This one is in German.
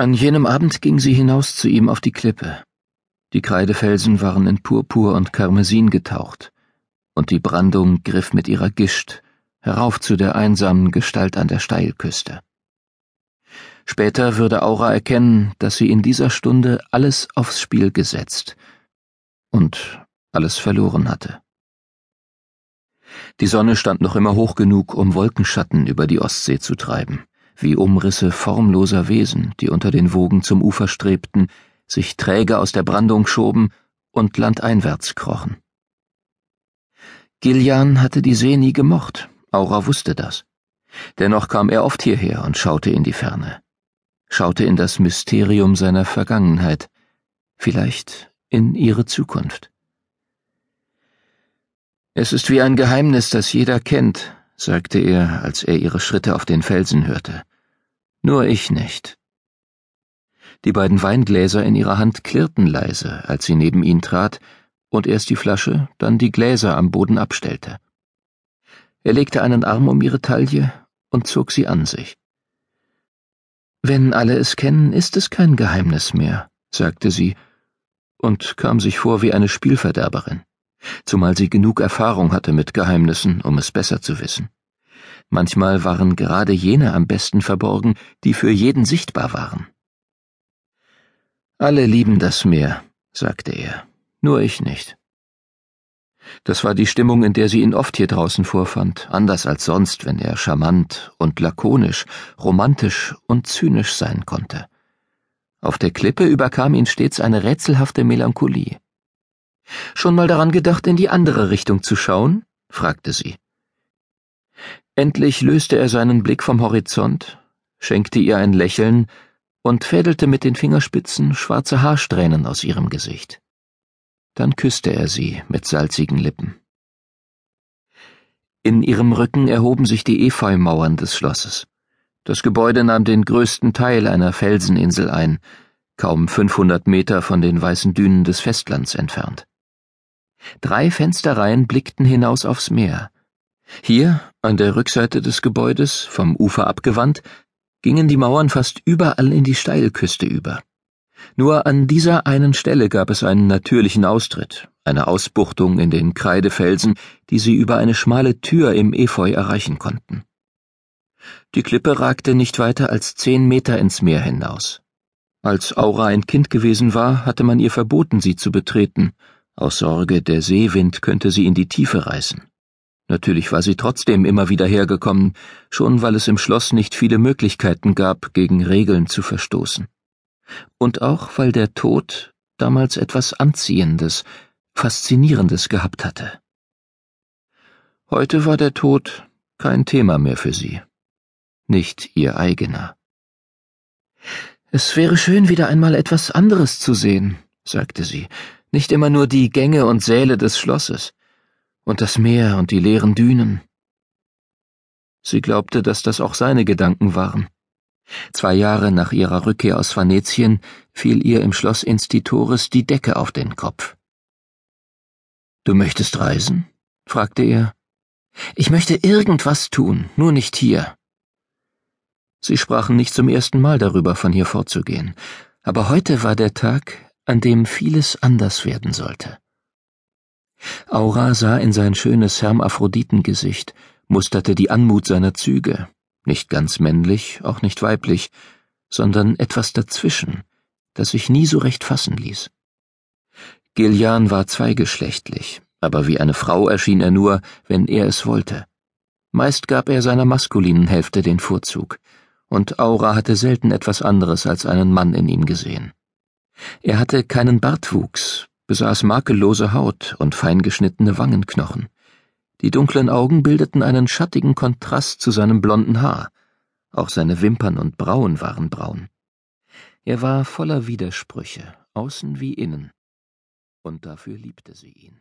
An jenem Abend ging sie hinaus zu ihm auf die Klippe. Die Kreidefelsen waren in Purpur und Karmesin getaucht, und die Brandung griff mit ihrer Gischt herauf zu der einsamen Gestalt an der Steilküste. Später würde Aura erkennen, dass sie in dieser Stunde alles aufs Spiel gesetzt und alles verloren hatte. Die Sonne stand noch immer hoch genug, um Wolkenschatten über die Ostsee zu treiben wie Umrisse formloser Wesen, die unter den Wogen zum Ufer strebten, sich träge aus der Brandung schoben und landeinwärts krochen. Gillian hatte die See nie gemocht, Aura wusste das. Dennoch kam er oft hierher und schaute in die Ferne, schaute in das Mysterium seiner Vergangenheit, vielleicht in ihre Zukunft. Es ist wie ein Geheimnis, das jeder kennt, sagte er, als er ihre Schritte auf den Felsen hörte. Nur ich nicht. Die beiden Weingläser in ihrer Hand klirrten leise, als sie neben ihn trat und erst die Flasche, dann die Gläser am Boden abstellte. Er legte einen Arm um ihre Taille und zog sie an sich. Wenn alle es kennen, ist es kein Geheimnis mehr, sagte sie und kam sich vor wie eine Spielverderberin, zumal sie genug Erfahrung hatte mit Geheimnissen, um es besser zu wissen. Manchmal waren gerade jene am besten verborgen, die für jeden sichtbar waren. Alle lieben das Meer, sagte er, nur ich nicht. Das war die Stimmung, in der sie ihn oft hier draußen vorfand, anders als sonst, wenn er charmant und lakonisch, romantisch und zynisch sein konnte. Auf der Klippe überkam ihn stets eine rätselhafte Melancholie. Schon mal daran gedacht, in die andere Richtung zu schauen? fragte sie. Endlich löste er seinen Blick vom Horizont, schenkte ihr ein Lächeln und fädelte mit den Fingerspitzen schwarze Haarsträhnen aus ihrem Gesicht. Dann küsste er sie mit salzigen Lippen. In ihrem Rücken erhoben sich die Efeumauern des Schlosses. Das Gebäude nahm den größten Teil einer Felseninsel ein, kaum 500 Meter von den weißen Dünen des Festlands entfernt. Drei Fensterreihen blickten hinaus aufs Meer, hier, an der Rückseite des Gebäudes, vom Ufer abgewandt, gingen die Mauern fast überall in die Steilküste über. Nur an dieser einen Stelle gab es einen natürlichen Austritt, eine Ausbuchtung in den Kreidefelsen, die sie über eine schmale Tür im Efeu erreichen konnten. Die Klippe ragte nicht weiter als zehn Meter ins Meer hinaus. Als Aura ein Kind gewesen war, hatte man ihr verboten, sie zu betreten, aus Sorge, der Seewind könnte sie in die Tiefe reißen. Natürlich war sie trotzdem immer wieder hergekommen, schon weil es im Schloss nicht viele Möglichkeiten gab, gegen Regeln zu verstoßen. Und auch weil der Tod damals etwas Anziehendes, Faszinierendes gehabt hatte. Heute war der Tod kein Thema mehr für sie, nicht ihr eigener. Es wäre schön, wieder einmal etwas anderes zu sehen, sagte sie, nicht immer nur die Gänge und Säle des Schlosses und das Meer und die leeren Dünen. Sie glaubte, dass das auch seine Gedanken waren. Zwei Jahre nach ihrer Rückkehr aus Venetien fiel ihr im Schloss Institores die Decke auf den Kopf. Du möchtest reisen? fragte er. Ich möchte irgendwas tun, nur nicht hier. Sie sprachen nicht zum ersten Mal darüber, von hier fortzugehen, aber heute war der Tag, an dem vieles anders werden sollte. Aura sah in sein schönes Hermaphroditengesicht, musterte die Anmut seiner Züge, nicht ganz männlich, auch nicht weiblich, sondern etwas dazwischen, das sich nie so recht fassen ließ. Gillian war zweigeschlechtlich, aber wie eine Frau erschien er nur, wenn er es wollte. Meist gab er seiner maskulinen Hälfte den Vorzug, und Aura hatte selten etwas anderes als einen Mann in ihm gesehen. Er hatte keinen Bartwuchs, besaß makellose Haut und feingeschnittene Wangenknochen. Die dunklen Augen bildeten einen schattigen Kontrast zu seinem blonden Haar. Auch seine Wimpern und Brauen waren braun. Er war voller Widersprüche, außen wie innen. Und dafür liebte sie ihn.